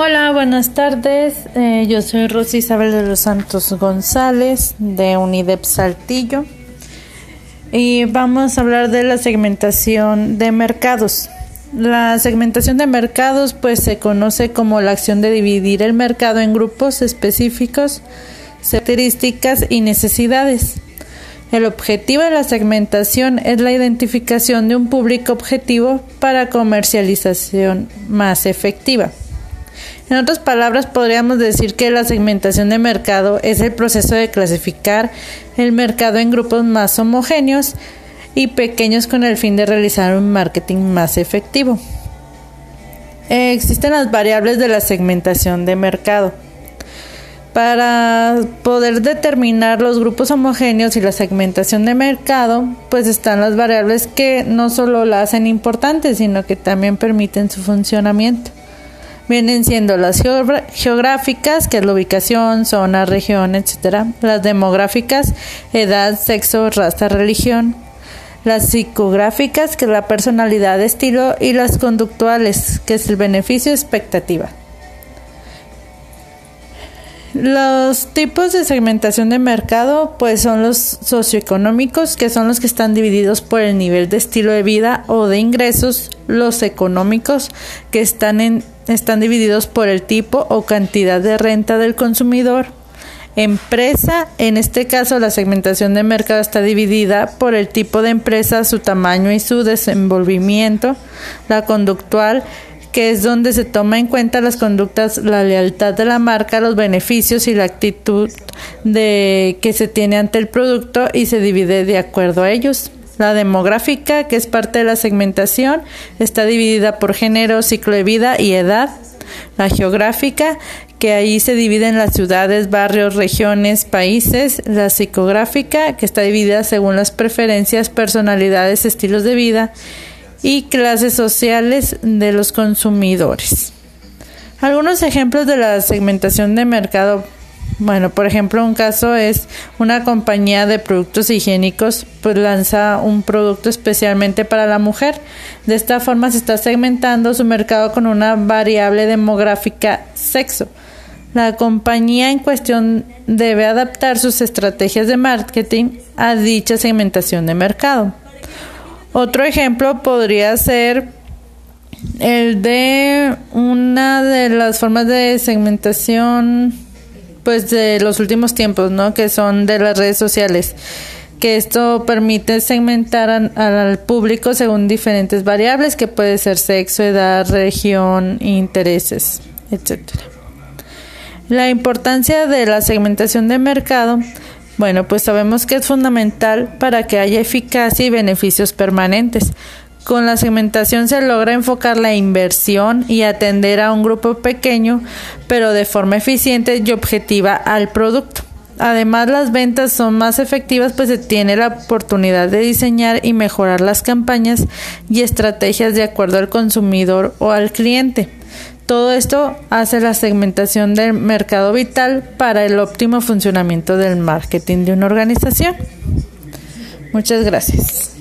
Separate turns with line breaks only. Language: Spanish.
Hola, buenas tardes. Eh, yo soy Rosy Isabel de los Santos González de UNIDEP Saltillo y vamos a hablar de la segmentación de mercados. La segmentación de mercados pues se conoce como la acción de dividir el mercado en grupos específicos, características y necesidades. El objetivo de la segmentación es la identificación de un público objetivo para comercialización más efectiva. En otras palabras, podríamos decir que la segmentación de mercado es el proceso de clasificar el mercado en grupos más homogéneos y pequeños con el fin de realizar un marketing más efectivo. existen las variables de la segmentación de mercado. Para poder determinar los grupos homogéneos y la segmentación de mercado, pues están las variables que no solo la hacen importante, sino que también permiten su funcionamiento vienen siendo las geográficas, que es la ubicación, zona, región, etcétera, las demográficas, edad, sexo, raza, religión, las psicográficas, que es la personalidad, estilo, y las conductuales, que es el beneficio expectativa. Los tipos de segmentación de mercado pues son los socioeconómicos, que son los que están divididos por el nivel de estilo de vida o de ingresos, los económicos, que están en están divididos por el tipo o cantidad de renta del consumidor. Empresa, en este caso la segmentación de mercado está dividida por el tipo de empresa, su tamaño y su desenvolvimiento. La conductual, que es donde se toma en cuenta las conductas, la lealtad de la marca, los beneficios y la actitud de que se tiene ante el producto y se divide de acuerdo a ellos. La demográfica, que es parte de la segmentación, está dividida por género, ciclo de vida y edad. La geográfica, que ahí se divide en las ciudades, barrios, regiones, países. La psicográfica, que está dividida según las preferencias, personalidades, estilos de vida y clases sociales de los consumidores. Algunos ejemplos de la segmentación de mercado bueno, por ejemplo, un caso es una compañía de productos higiénicos, pues lanza un producto especialmente para la mujer. De esta forma se está segmentando su mercado con una variable demográfica sexo. La compañía en cuestión debe adaptar sus estrategias de marketing a dicha segmentación de mercado. Otro ejemplo podría ser el de una de las formas de segmentación pues de los últimos tiempos, ¿no? Que son de las redes sociales. Que esto permite segmentar al público según diferentes variables, que puede ser sexo, edad, región, intereses, etcétera. La importancia de la segmentación de mercado, bueno, pues sabemos que es fundamental para que haya eficacia y beneficios permanentes. Con la segmentación se logra enfocar la inversión y atender a un grupo pequeño, pero de forma eficiente y objetiva al producto. Además, las ventas son más efectivas, pues se tiene la oportunidad de diseñar y mejorar las campañas y estrategias de acuerdo al consumidor o al cliente. Todo esto hace la segmentación del mercado vital para el óptimo funcionamiento del marketing de una organización. Muchas gracias.